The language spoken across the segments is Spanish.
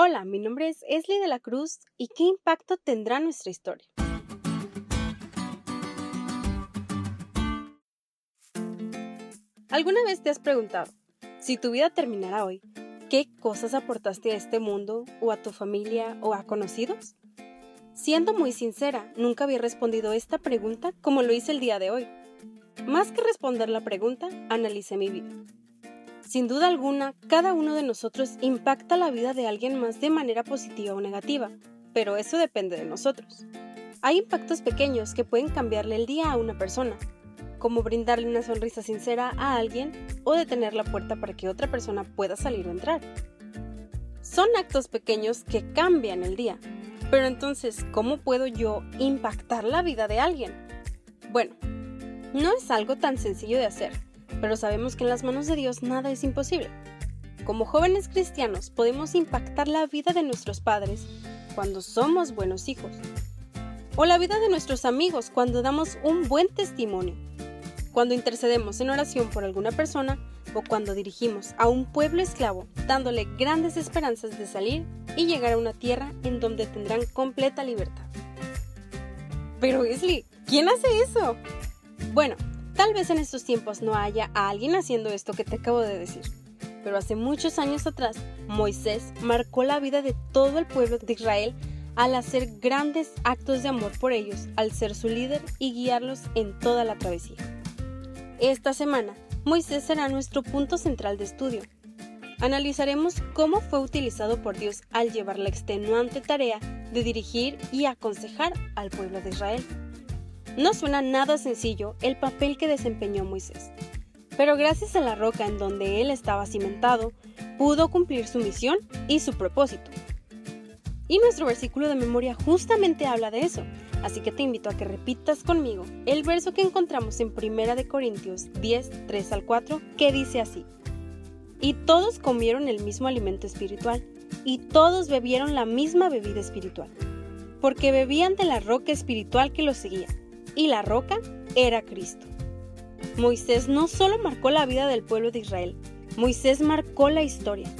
Hola, mi nombre es Esli de la Cruz y ¿qué impacto tendrá nuestra historia? ¿Alguna vez te has preguntado, si tu vida terminara hoy, qué cosas aportaste a este mundo o a tu familia o a conocidos? Siendo muy sincera, nunca había respondido esta pregunta como lo hice el día de hoy. Más que responder la pregunta, analicé mi vida. Sin duda alguna, cada uno de nosotros impacta la vida de alguien más de manera positiva o negativa, pero eso depende de nosotros. Hay impactos pequeños que pueden cambiarle el día a una persona, como brindarle una sonrisa sincera a alguien o detener la puerta para que otra persona pueda salir o entrar. Son actos pequeños que cambian el día, pero entonces, ¿cómo puedo yo impactar la vida de alguien? Bueno, no es algo tan sencillo de hacer, pero sabemos que en las manos de Dios nada es imposible. Como jóvenes cristianos podemos impactar la vida de nuestros padres cuando somos buenos hijos, o la vida de nuestros amigos cuando damos un buen testimonio, cuando intercedemos en oración por alguna persona o cuando dirigimos a un pueblo esclavo dándole grandes esperanzas de salir y llegar a una tierra en donde tendrán completa libertad. Pero Wesley, ¿quién hace eso? Bueno, Tal vez en estos tiempos no haya a alguien haciendo esto que te acabo de decir, pero hace muchos años atrás Moisés marcó la vida de todo el pueblo de Israel al hacer grandes actos de amor por ellos, al ser su líder y guiarlos en toda la travesía. Esta semana, Moisés será nuestro punto central de estudio. Analizaremos cómo fue utilizado por Dios al llevar la extenuante tarea de dirigir y aconsejar al pueblo de Israel. No suena nada sencillo el papel que desempeñó Moisés, pero gracias a la roca en donde él estaba cimentado, pudo cumplir su misión y su propósito. Y nuestro versículo de memoria justamente habla de eso, así que te invito a que repitas conmigo el verso que encontramos en 1 de Corintios 10, 3 al 4, que dice así: Y todos comieron el mismo alimento espiritual, y todos bebieron la misma bebida espiritual, porque bebían de la roca espiritual que los seguía y la roca era Cristo. Moisés no solo marcó la vida del pueblo de Israel, Moisés marcó la historia.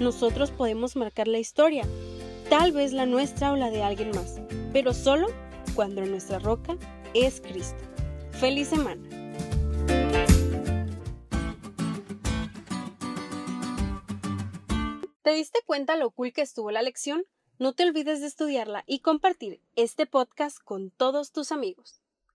Nosotros podemos marcar la historia, tal vez la nuestra o la de alguien más, pero solo cuando nuestra roca es Cristo. Feliz semana. ¿Te diste cuenta lo cool que estuvo la lección? No te olvides de estudiarla y compartir este podcast con todos tus amigos.